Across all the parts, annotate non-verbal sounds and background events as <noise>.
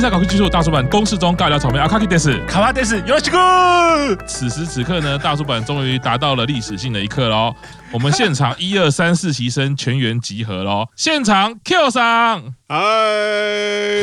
东欧经济搞技术大叔坂公式中尬聊草莓阿卡基德斯卡瓦德斯，よろしく。此时此刻呢，大叔坂终于达到了历史性的一刻喽。我们现场一二三四期生全员集合喽！现场 Q 桑，嗨，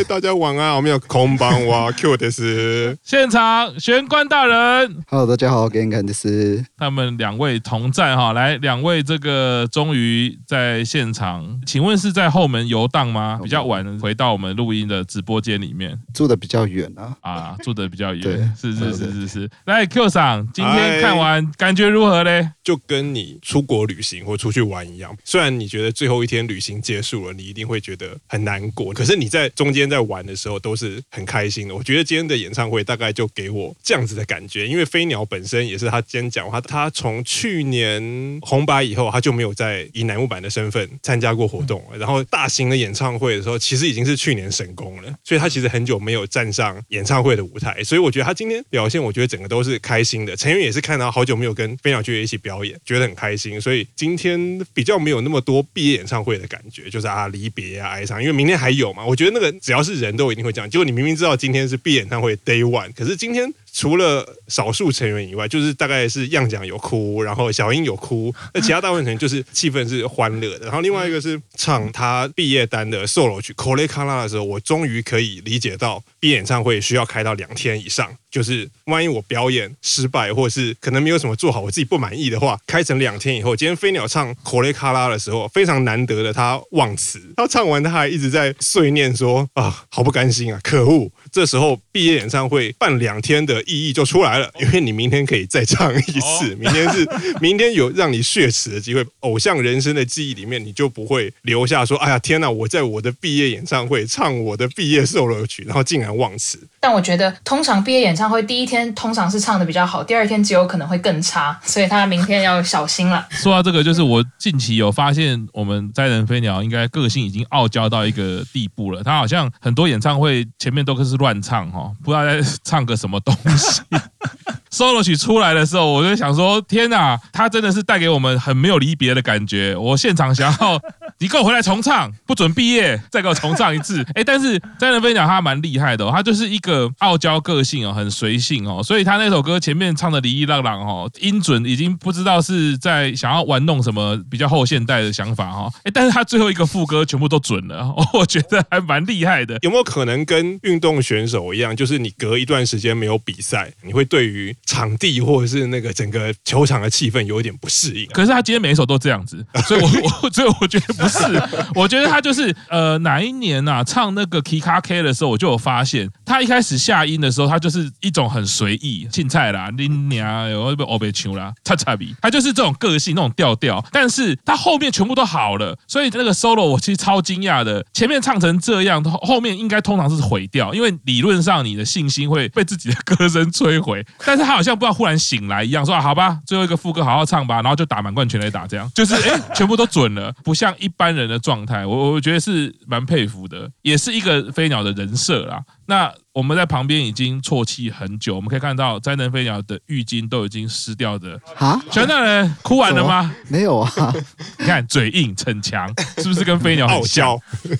大家晚安，我们有空班哇 Q <laughs> 的是现场玄关大人，Hello，大家好，Genkan 的是他们两位同在哈，来两位这个终于在现场，请问是在后门游荡吗？比较晚回到我们录音的直播间里面， 住的比较远啊，啊，住的比较远，对，是是是是是，来 Q 赏，今天看完感觉如何嘞？就跟你出国旅行或出去玩一样，虽然你觉得最后一天旅行结束了，你一定会觉得很难过，可是你在中间在玩的时候都是很开心的。我觉得今天的演唱会大概就给我这样子的感觉，因为飞鸟本身也是他今天讲话他从去年红白以后他就没有再以乃木坂的身份参加过活动了，然后大型的演唱会的时候其实已经是去年神功了，所以他其实很很久没有站上演唱会的舞台，所以我觉得他今天表现，我觉得整个都是开心的。成员也是看到好久没有跟飞鸟君一起表演。觉得很开心，所以今天比较没有那么多毕业演唱会的感觉，就是啊离别啊哀伤，因为明天还有嘛。我觉得那个只要是人都一定会这样，结果你明明知道今天是毕业演唱会 Day One，可是今天。除了少数成员以外，就是大概是样讲有哭，然后小樱有哭，那其他大部分成员就是气氛是欢乐的。然后另外一个是唱他毕业单的 solo 曲《これから》的时候，我终于可以理解到毕业演唱会需要开到两天以上，就是万一我表演失败，或者是可能没有什么做好，我自己不满意的话，开成两天以后，今天飞鸟唱《これから》的时候，非常难得的他忘词，他唱完他还一直在碎念说啊，好不甘心啊，可恶！这时候毕业演唱会办两天的。 意义就出来了，因为你明天可以再唱一次，明天是 <laughs> 明天有让你血耻的机会。偶像人生的记忆里面，你就不会留下说：“哎呀，天哪！我在我的毕业演唱会唱我的毕业 solo 曲，然后竟然忘词。”但我觉得，通常毕业演唱会第一天通常是唱的比较好，第二天极有可能会更差，<laughs> 所以他明天要小心了。说到这个，就是我近期有发现，我们灾人飞鸟应该个性已经傲娇到一个地步了。他好像很多演唱会前面都是乱唱哈，不知道在唱个什么东 <laughs> solo 曲出来的时候，我就想说：天哪，他真的是带给我们很没有离别的感觉。我现场想要你给我回来重唱，不准毕业，再给我重唱一次。<laughs> 哎，但是灾人飞讲他蛮厉害的，他就是一个傲娇个性哦，很随性哦，所以他那首歌前面唱的哩哩浪浪哦，音准已经不知道是在想要玩弄什么比较后现代的想法哈。哎，但是他最后一个副歌全部都准了，<laughs> 我觉得还蛮厉害的。有没有可能跟运动选手一样，就是你隔一段时间没有比赛，你会对于场地或者是那个整个球场的气氛有一点不适应，可是他今天每一首都这样子，所以我我 <laughs> 所以我觉得不是，我觉得他就是呃哪一年啊唱那个 Kika K 的时候，我就有发现他一开始下音的时候，他就是一种很随意，青菜啦，林娘有被欧北球啦，叉叉比，他就是这种个性那种调调，但是他后面全部都好了，所以那个 solo 我其实超惊讶的，前面唱成这样，后面应该通常是毁掉，因为理论上你的信心会被自己的歌声摧毁。但是他好像不知道忽然醒来一样，说啊，好吧，最后一个副歌好好唱吧，然后就打满贯全垒打，这样就是哎，全部都准了，不像一般人的状态，我我觉得是蛮佩服的，也是一个飞鸟的人设啦。那。我们在旁边已经啜泣很久，我们可以看到灾人飞鸟的浴巾都已经湿掉的。啊，玄大人哭完了吗？没有啊，<laughs> 你看嘴硬逞强，是不是跟飞鸟很像？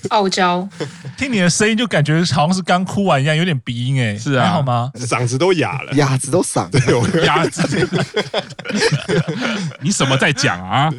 傲娇，听你的声音就感觉好像是刚哭完一样，有点鼻音哎。是啊，还好吗？嗓子都哑了，哑子都嗓了，<laughs> 哑子。<laughs> 你什么在讲啊？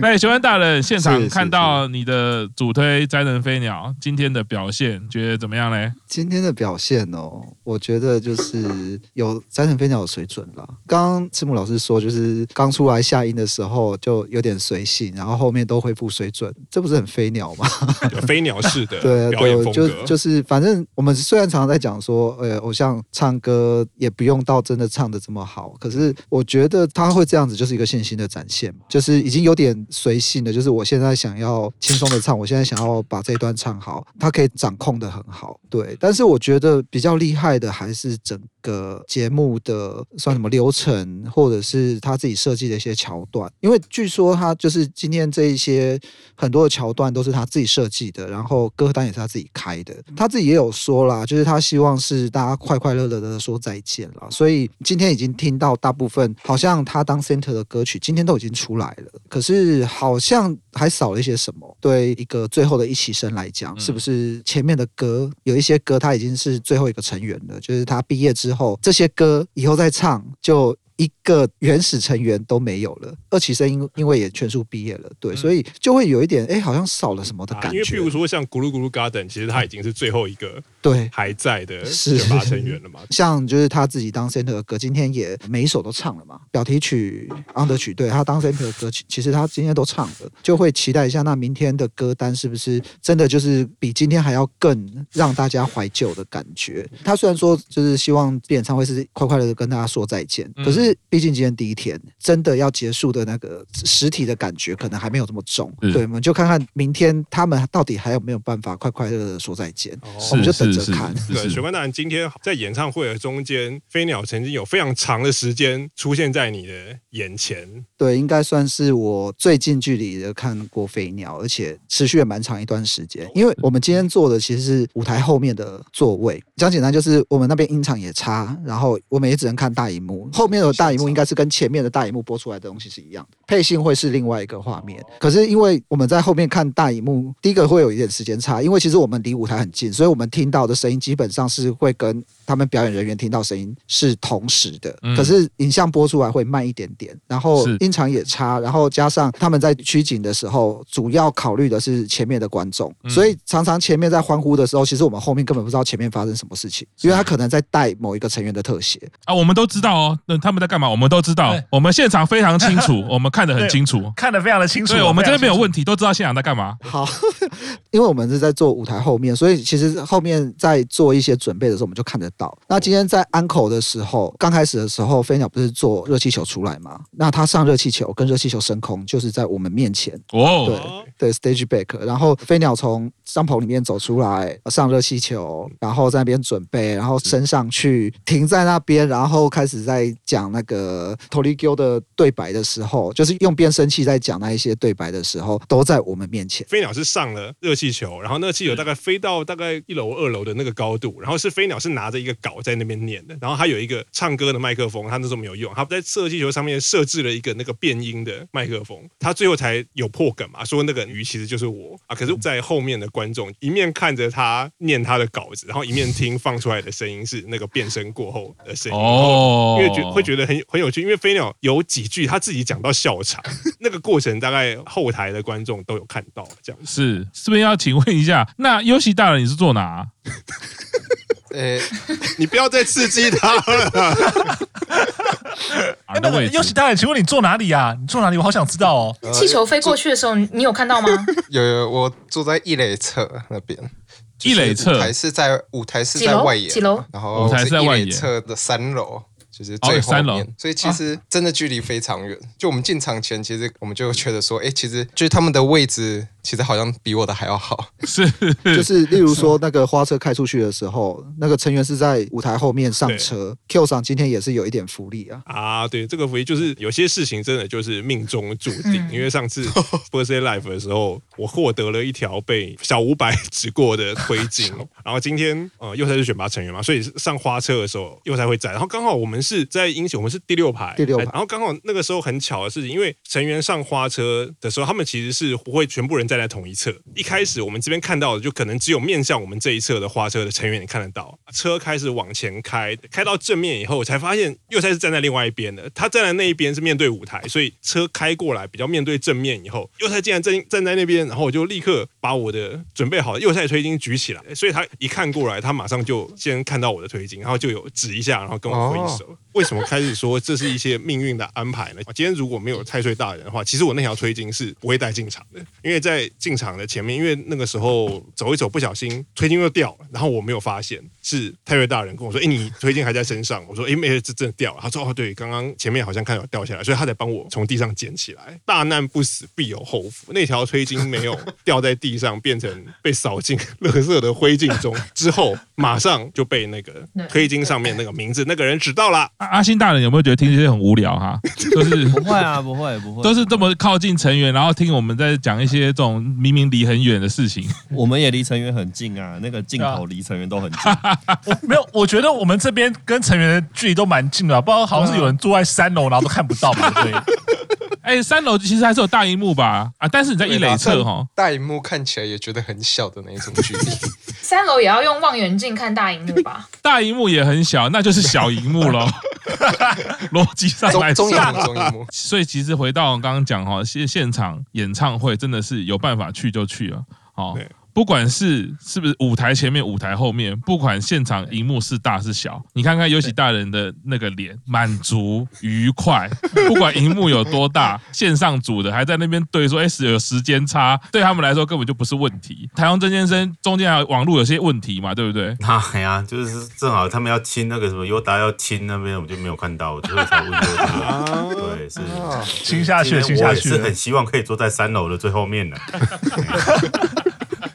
那玄关大人现场看到你的主推灾人飞鸟今天的表现，觉得怎么样呢？今天的。表现哦，我觉得就是有灾人飞鸟的水准了。刚刚赤木老师说，就是刚出来下音的时候就有点随性，然后后面都恢复水准，这不是很飞鸟吗？<laughs> 飞鸟式的对表演风格，就就是反正我们虽然常常在讲说，呃，偶像唱歌也不用到真的唱的这么好，可是我觉得他会这样子就是一个信心的展现，就是已经有点随性的，就是我现在想要轻松的唱，我现在想要把这一段唱好，他可以掌控的很好，对。但是我觉得。比较厉害的还是整个节目的算什么流程，或者是他自己设计的一些桥段。因为据说他就是今天这一些很多的桥段都是他自己设计的，然后歌单也是他自己开的。他自己也有说啦，就是他希望是大家快快乐乐的说再见了。所以今天已经听到大部分，好像他当 center 的歌曲今天都已经出来了，可是好像还少了一些什么。对一个最后的一起生来讲，是不是前面的歌有一些歌他已经是最后一个成员了？就是他毕业之后，这些歌以后再唱就。一个原始成员都没有了，二期生因因为也全数毕业了，对，嗯、所以就会有一点哎，好像少了什么的感觉。啊、因为譬如说像咕噜咕噜 Garden，其实他已经是最后一个对还在的选拔成员了嘛。<laughs> 像就是他自己当 center 的歌，今天也每一首都唱了嘛。表题曲、under 曲，对他当 center 的歌，其实他今天都唱了，就会期待一下那明天的歌单是不是真的就是比今天还要更让大家怀旧的感觉。他虽然说就是希望演唱会是快快乐乐跟大家说再见，可是。毕竟今天第一天，真的要结束的那个实体的感觉，可能还没有这么重。对，我们就看看明天他们到底还有没有办法快快乐乐的说再见。哦、我们就等着看。对，雪冠大人今天在演唱会的中间，飞鸟曾经有非常长的时间出现在你的眼前。<laughs> 对，应该算是我最近距离的看过飞鸟，而且持续了蛮长一段时间。因为我们今天坐的其实是舞台后面的座位，讲简单就是我们那边音场也差，然后我们也只能看大荧幕后面的。大荧幕应该是跟前面的大荧幕播出来的东西是一样的，配信会是另外一个画面。可是因为我们在后面看大荧幕，第一个会有一点时间差，因为其实我们离舞台很近，所以我们听到的声音基本上是会跟他们表演人员听到声音是同时的。可是影像播出来会慢一点点，然后音场也差，然后加上他们在取景的时候，主要考虑的是前面的观众，所以常常前面在欢呼的时候，其实我们后面根本不知道前面发生什么事情，因为他可能在带某一个成员的特写啊，我们都知道哦，那他们在。干嘛？我们都知道，我们现场非常清楚，<laughs> 我们看得很清楚，看得非常的清楚。对，我们这边没有问题，都知道现场在干嘛。好，<laughs> 因为我们是在做舞台后面，所以其实后面在做一些准备的时候，我们就看得到。那今天在安口的时候，刚开始的时候，飞鸟不是做热气球出来吗？那他上热气球跟热气球升空，就是在我们面前。哦，对对，stage back，然后飞鸟从帐篷里面走出来，上热气球，然后在那边准备，然后升上去，停在那边，然后开始在讲那个 Torigo 的对白的时候，就是用变声器在讲那一些对白的时候，都在我们面前。飞鸟是上了热气球，然后那个气球大概飞到大概一楼、二楼的那个高度，然后是飞鸟是拿着一个稿在那边念的，然后他有一个唱歌的麦克风，他那时候没有用，他在热气球上面设置了一个那个变音的麦克风，他最后才有破梗嘛，说那个鱼其实就是我啊，可是，在后面的观众一面看着他念他的稿子，然后一面听放出来的声音是那个变声过后的声音，哦，因为觉会觉得很 <laughs> 很有趣，因为飞鸟有几句他自己讲到笑场，<laughs> 那个过程大概后台的观众都有看到，这样是是不是要请问一下，那优喜大人你是坐哪？<laughs> 呃，你不要再刺激他了。哎，那个优喜大人，请问你坐哪里呀？你坐哪里？我好想知道哦。气球飞过去的时候，你有看到吗？有有，我坐在一垒侧那边。一垒侧，舞台是在舞台是在外野，几楼？然后舞台是在外野侧的三楼。就是最后面，所以其实真的距离非常远。就我们进场前，其实我们就觉得说，哎，其实就是他们的位置。其实好像比我的还要好，<laughs> 是，就是例如说那个花车开出去的时候，那个成员是在舞台后面上车。对 Q 上今天也是有一点福利啊，啊，对，这个福利就是有些事情真的就是命中注定。嗯、因为上次 <laughs> Birthday Life 的时候，我获得了一条被小五百 <laughs> 指过的灰烬，然后今天呃又才是选拔成员嘛，所以上花车的时候又才会在，然后刚好我们是在英雄，我们是第六排，第六排，然后刚好那个时候很巧的事情，因为成员上花车的时候，他们其实是不会全部人。站在同一侧，一开始我们这边看到的就可能只有面向我们这一侧的花车的成员，你看得到。车开始往前开，开到正面以后，我才发现又才是站在另外一边的。他站在那一边是面对舞台，所以车开过来比较面对正面以后，又才竟然站站在那边，然后我就立刻把我的准备好的右赛推进举起来。所以他一看过来，他马上就先看到我的推进，然后就有指一下，然后跟我挥手。哦为什么开始说这是一些命运的安排呢？今天如果没有太岁大人的话，其实我那条推金是不会带进场的，因为在进场的前面，因为那个时候走一走不小心推金又掉了，然后我没有发现是太岁大人跟我说：“哎，你推金还在身上。”我说：“哎，没，这真的掉了。”他说：“哦，对，刚刚前面好像看到掉下来，所以他才帮我从地上捡起来。大难不死，必有后福。那条推金没有掉在地上，变成被扫进垃圾的灰烬中之后，马上就被那个推金上面那个名字那个人指到了。阿阿星大人有没有觉得听这些很无聊哈？<laughs> 就是不会啊，不会不会，都是这么靠近成员，然后听我们在讲一些这种明明离很远的事情。我们也离成员很近啊，那个镜头离成员都很近。我 <laughs> 没有，我觉得我们这边跟成员的距离都蛮近的，不知道好像是有人住在三楼，然后都看不到嘛？对。哎，三楼其实还是有大荧幕吧？啊，但是你在一垒侧哈，大荧幕看起来也觉得很小的那种距离。<laughs> 三楼也要用望远镜看大荧幕吧？<laughs> 大荧幕也很小，那就是小荧幕喽。<laughs> 逻辑上来说，中荧幕，中荧幕。所以其实回到刚刚讲哈，现现场演唱会真的是有办法去就去了，好。不管是是不是舞台前面、舞台后面，不管现场荧幕是大是小，你看看尤其大人的那个脸，满足愉快。不管荧幕有多大，线上组的还在那边对说：“哎，是有时间差，对他们来说根本就不是问题。”台湾曾先生中间还有网络有些问题嘛，对不对？哎呀，就是正好他们要亲那个什么尤达要亲那边，我就没有看到，所以才问优达。对，是亲下去，亲下去。是很希望可以坐在三楼的最后面的。<laughs>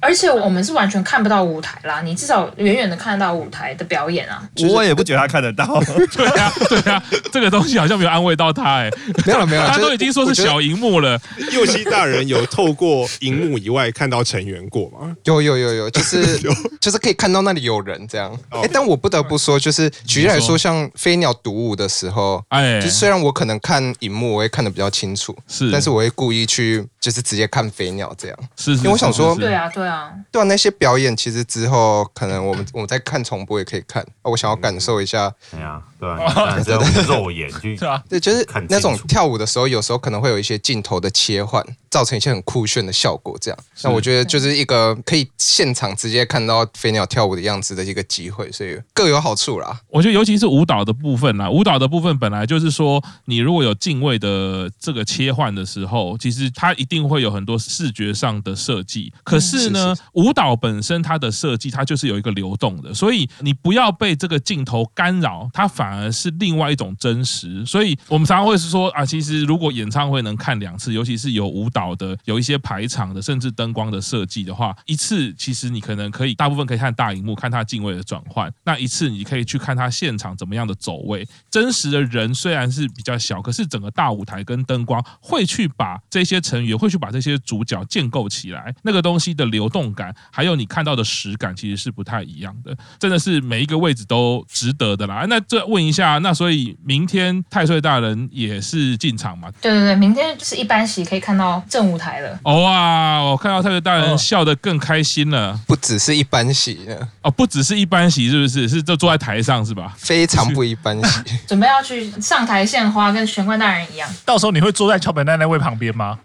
而且我们是完全看不到舞台啦，你至少远远的看得到舞台的表演啊。我也不觉得他看得到。<laughs> 对啊，对啊，这个东西好像没有安慰到他哎。没有了，没有了，他都已经说是小荧幕了。佑希大人有透过荧幕以外看到成员过吗？有有有有，<laughs> 就是就是可以看到那里有人这样。哎，但我不得不说，就是举例来说，像飞鸟独舞的时候，哎，就虽然我可能看荧幕我会看得比较清楚，是，但是我会故意去就是直接看飞鸟这样，是，因为我想说，对啊，对啊。对啊，那些表演其实之后可能我们我们在看重播也可以看。我想要感受一下，对啊，对啊，<laughs> 这种肉眼去，<laughs> 对，就是那种跳舞的时候，有时候可能会有一些镜头的切换，造成一些很酷炫的效果。这样，那我觉得就是一个可以现场直接看到飞鸟跳舞的样子的一个机会，所以各有好处啦。我觉得尤其是舞蹈的部分啦，舞蹈的部分本来就是说，你如果有敬畏的这个切换的时候，其实它一定会有很多视觉上的设计。可是呢，舞蹈本身它的设计，它就是有一个流动的，所以你不要被这个镜头干扰，它反反而是另外一种真实。所以我们常常会是说啊，其实如果演唱会能看两次，尤其是有舞蹈的、有一些排场的，甚至灯光的设计的话，一次其实你可能可以大部分可以看大荧幕，看它镜位的转换；那一次你可以去看它现场怎么样的走位。真实的人虽然是比较小，可是整个大舞台跟灯光会去把这些成员，会去把这些主角建构起来，那个东西的流动感，还有你看到的实感，其实是不太一样的。真的是每一个位置都值得的啦。那这问一下，那所以明天太岁大人也是进场嘛？对对对，明天就是一般席，可以看到正舞台了。哦哇，我看到太岁大人笑得更开心了。不只是一般席哦，不只是一般席，是不是？是就坐在台上是吧？非常不一般席。<laughs> 准备要去上台献花，跟玄关大人一样。到时候你会坐在桥本奈奈位旁边吗？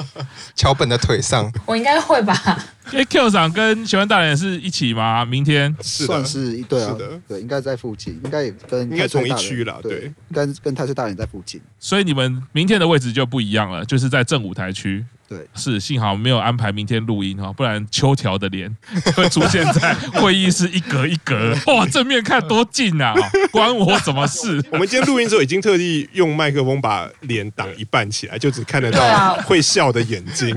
<laughs> 桥本的腿上，我应该会吧。因为 Q 长跟喜欢大人是一起吗？明天是算是一对啊，对，应该在附近，应该也跟应该同一区了，对，应该跟太岁大人在附近。所以你们明天的位置就不一样了，就是在正舞台区。对，是幸好没有安排明天录音哈，不然秋条的脸 <laughs> 会出现在会议室一格一格。<laughs> 哇，正面看多近啊，关我什么事？<laughs> 我们今天录音的时候已经特地用麦克风把脸挡一半起来，就只看得到会笑的眼睛。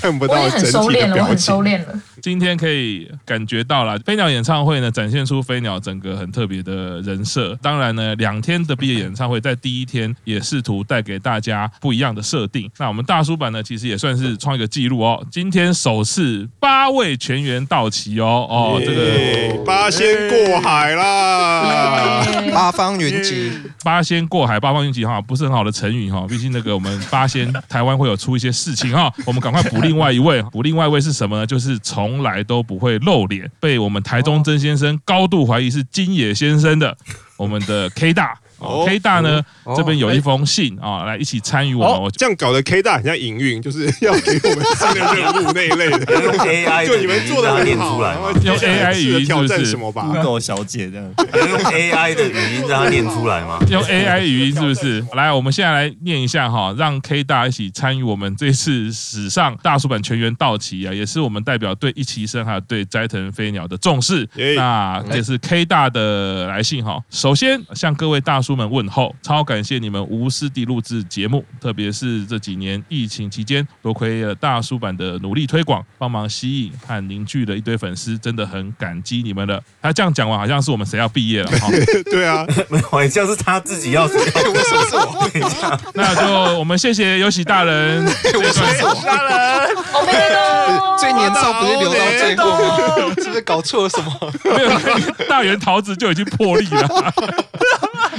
看不到整体的表情。我很收敛了，我很收敛了。今天可以感觉到了飞鸟演唱会呢，展现出飞鸟整个很特别的人设。当然呢，两天的毕业演唱会在第一天也试图带给大家不一样的设定。那我们大叔版呢，其实也算是创一个记录哦。今天首次八位全员到齐哦哦，这个八仙过海啦，八方云集，八仙过海，八方云集哈，不是很好的成语哈。毕竟那个我们八仙台湾会有出一些事情哈，我们赶快。补另外一位，<laughs> 补另外一位是什么呢？就是从来都不会露脸，被我们台中曾先生高度怀疑是金野先生的，我们的 K 大哦，K 大呢这边有一封信啊，来一起参与我们。这样搞得 K 大很像营运，就是要给我们新的任务那一类的。<laughs> 用 AI 就你们做的念出来，用 AI 语音挑战什么吧？Google 小姐这样，<laughs> 用 AI 的语音让他念出来吗？用 AI 语音是不是？来，我们现在来念一下哈，让 K 大一起参与我们这次史上大叔版全员到齐啊，也是我们代表对一期生还有对斋藤飞鸟的重视。那这是 K 大的来信哈。首先向各位大叔们问候，超感谢你们无私地录制节目，特别是这几年疫情期间，多亏了大叔版的努力推广，帮忙吸引和凝聚了一堆粉丝，真的很感激你们了。他这样讲完，好像是我们谁要毕业了哈？<laughs> 对啊，没有，好像是他自己要说，为什么是我？那就我们谢谢有喜大人，谢谢有喜大人，最年少不是留到最后吗？<laughs> 是不是搞错了什么？没有，大圆桃子就已经破例了。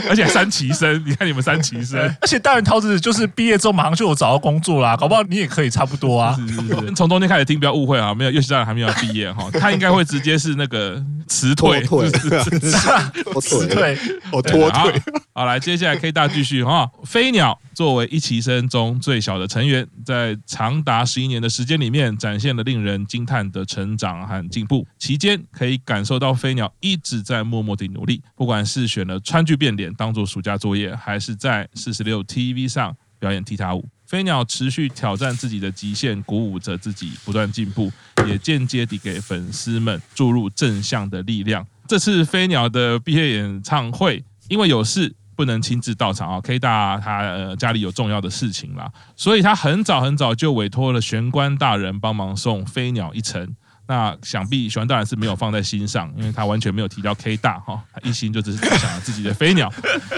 <laughs> 而且三旗生，你看你们三旗生，<laughs> 而且大元桃子就是毕业之后马上就有找到工作啦，搞不好你也可以差不多啊。是是是，从中间开始听，不要误会啊，没有，又是大人还没有毕业哈，他应该会直接是那个辞退，退，<laughs> 辞退，我脱退。好，来，接下来 K 大继续哈。飞鸟作为一期生中最小的成员，在长达十一年的时间里面，展现了令人惊叹的成长和进步。期间可以感受到飞鸟一直在默默地努力，不管是选了川剧变脸当做暑假作业，还是在四十六 TV 上表演踢踏舞，飞鸟持续挑战自己的极限，鼓舞着自己不断进步，也间接地给粉丝们注入正向的力量。这次飞鸟的毕业演唱会，因为有事不能亲自到场啊，K 大他呃家里有重要的事情啦，所以他很早很早就委托了玄关大人帮忙送飞鸟一程。那想必玄关大人是没有放在心上，因为他完全没有提到 K 大哈，他一心就只是想自己的飞鸟。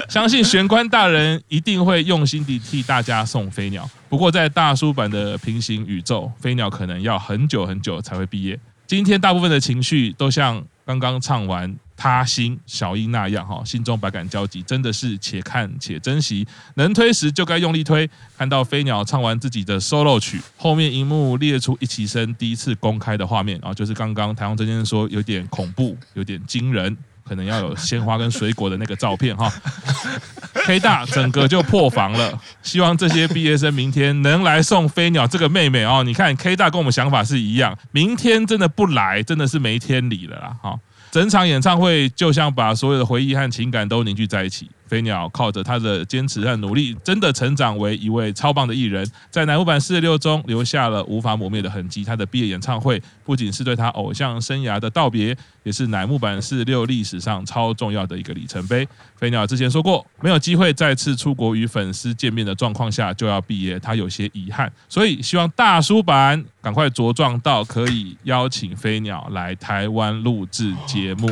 相信玄关大人一定会用心地替大家送飞鸟。不过在大叔版的平行宇宙，飞鸟可能要很久很久才会毕业。今天大部分的情绪都像刚刚唱完。他心小樱那样哈，心中百感交集，真的是且看且珍惜。能推时就该用力推。看到飞鸟唱完自己的 solo 曲，后面荧幕列出一起生第一次公开的画面啊，就是刚刚台湾真先生说有点恐怖，有点惊人，可能要有鲜花跟水果的那个照片哈。<laughs> K 大整个就破防了，希望这些毕业生明天能来送飞鸟这个妹妹哦。你看 K 大跟我们想法是一样，明天真的不来，真的是没天理了啦哈。整场演唱会就像把所有的回忆和情感都凝聚在一起。飞鸟靠着他的坚持和努力，真的成长为一位超棒的艺人，在乃木坂四十六中留下了无法磨灭的痕迹。他的毕业演唱会不仅是对他偶像生涯的道别，也是乃木坂四十六历史上超重要的一个里程碑。飞鸟之前说过，没有机会再次出国与粉丝见面的状况下就要毕业，他有些遗憾，所以希望大叔版赶快茁壮到可以邀请飞鸟来台湾录制节目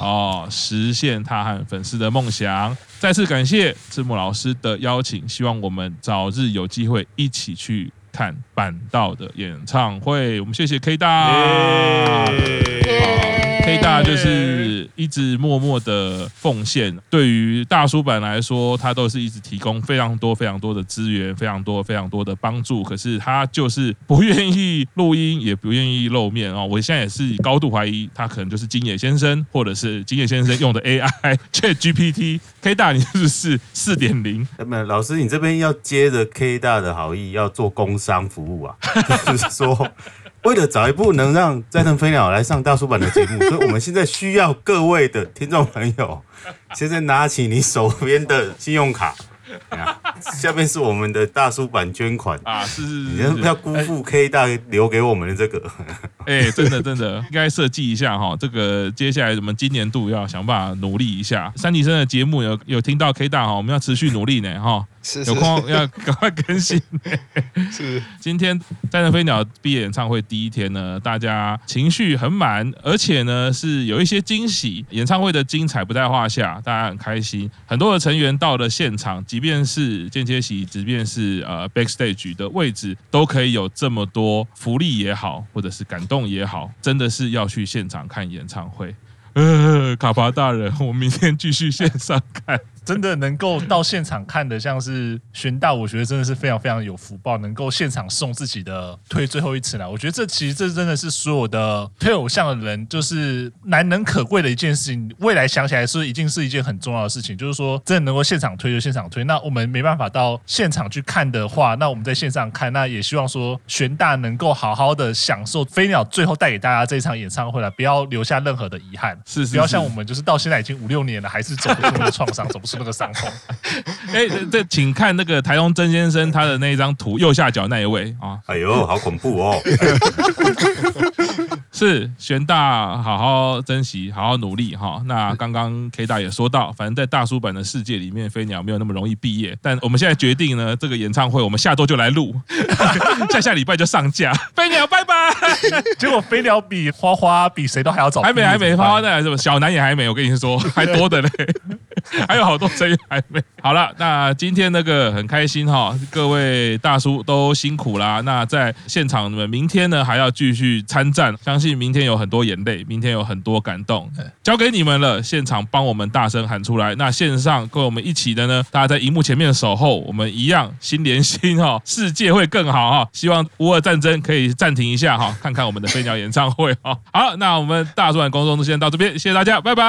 哦，实现他和粉丝的梦想。再次感谢赤木老师的邀请，希望我们早日有机会一起去看板道的演唱会。我们谢谢 K 大。K 大就是一直默默的奉献，对于大叔坂来说，他都是一直提供非常多非常多的资源，非常多非常多的帮助。可是他就是不愿意录音，也不愿意露面啊！我现在也是高度怀疑，他可能就是金野先生，或者是金野先生用的 AI ChatGPT。<laughs> K 大，你是不是四点零？那么老师，你这边要接着 K 大的好意，要做工商服务啊，<laughs> 就是说。为了找一部能让斋藤飞鸟来上大叔版的节目，所以我们现在需要各位的听众朋友，现在拿起你手边的信用卡。下面是我们的大叔版捐款啊，是是是，你要不要辜负 K 大留给我们的这个？哎、欸，真的真的，<laughs> 应该设计一下哈，这个接下来我们今年度要想办法努力一下。三期生的节目有有听到 K 大哈，我们要持续努力呢哈，有空要赶快更新。<laughs> 是，今天斋藤飞鸟毕业演唱会第一天呢，大家情绪很满，而且呢是有一些惊喜，演唱会的精彩不在话下，大家很开心，很多的成员到了现场，即便是间接席，即便是呃 backstage 的位置，都可以有这么多福利也好，或者是感动也好，真的是要去现场看演唱会。呃，卡巴大人，我明天继续线上看。真的能够到现场看的，像是玄大，我觉得真的是非常非常有福报，能够现场送自己的推最后一次来。我觉得这其实这真的是所有的推偶像的人，就是难能可贵的一件事情。未来想起来是一定是一件很重要的事情，就是说真的能够现场推就现场推。那我们没办法到现场去看的话，那我们在线上看，那也希望说玄大能够好好的享受飞鸟最后带给大家这一场演唱会了，不要留下任何的遗憾。是，是，不要像我们就是到现在已经五六年了，还是走不出那个创伤，<laughs> 走不出那个伤痛。<laughs> 哎，这请看那个台东曾先生他的那一张图，右下角那一位啊。哎呦，好恐怖哦！<laughs> 是玄大，好好珍惜，好好努力哈。那刚刚 K 大也说到，反正在大叔版的世界里面，飞鸟没有那么容易毕业。但我们现在决定呢，这个演唱会我们下周就来录，<laughs> 下下礼拜就上架。飞鸟拜拜。结果飞鸟比花花比谁都还要早，还没还没，花花再来是吧？小南也还没，我跟你说，还多的嘞，<laughs> 还有好多声音还没。好了，那今天那个很开心哈，各位大叔都辛苦啦。那在现场，你们明天呢还要继续参战，相信明天有很多眼泪，明天有很多感动，交给你们了。现场帮我们大声喊出来。那线上跟我们一起的呢，大家在荧幕前面守候，我们一样心连心哈，世界会更好哈。希望乌俄战争可以暂停一下哈，看看我们的飞鸟演唱会哈。好，那我们大叔坂工作就先到这边，谢谢大家，拜拜，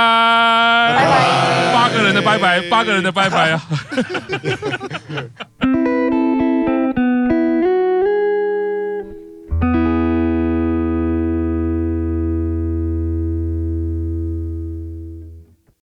拜拜，八个人的拜拜，八个人的拜拜啊。<laughs>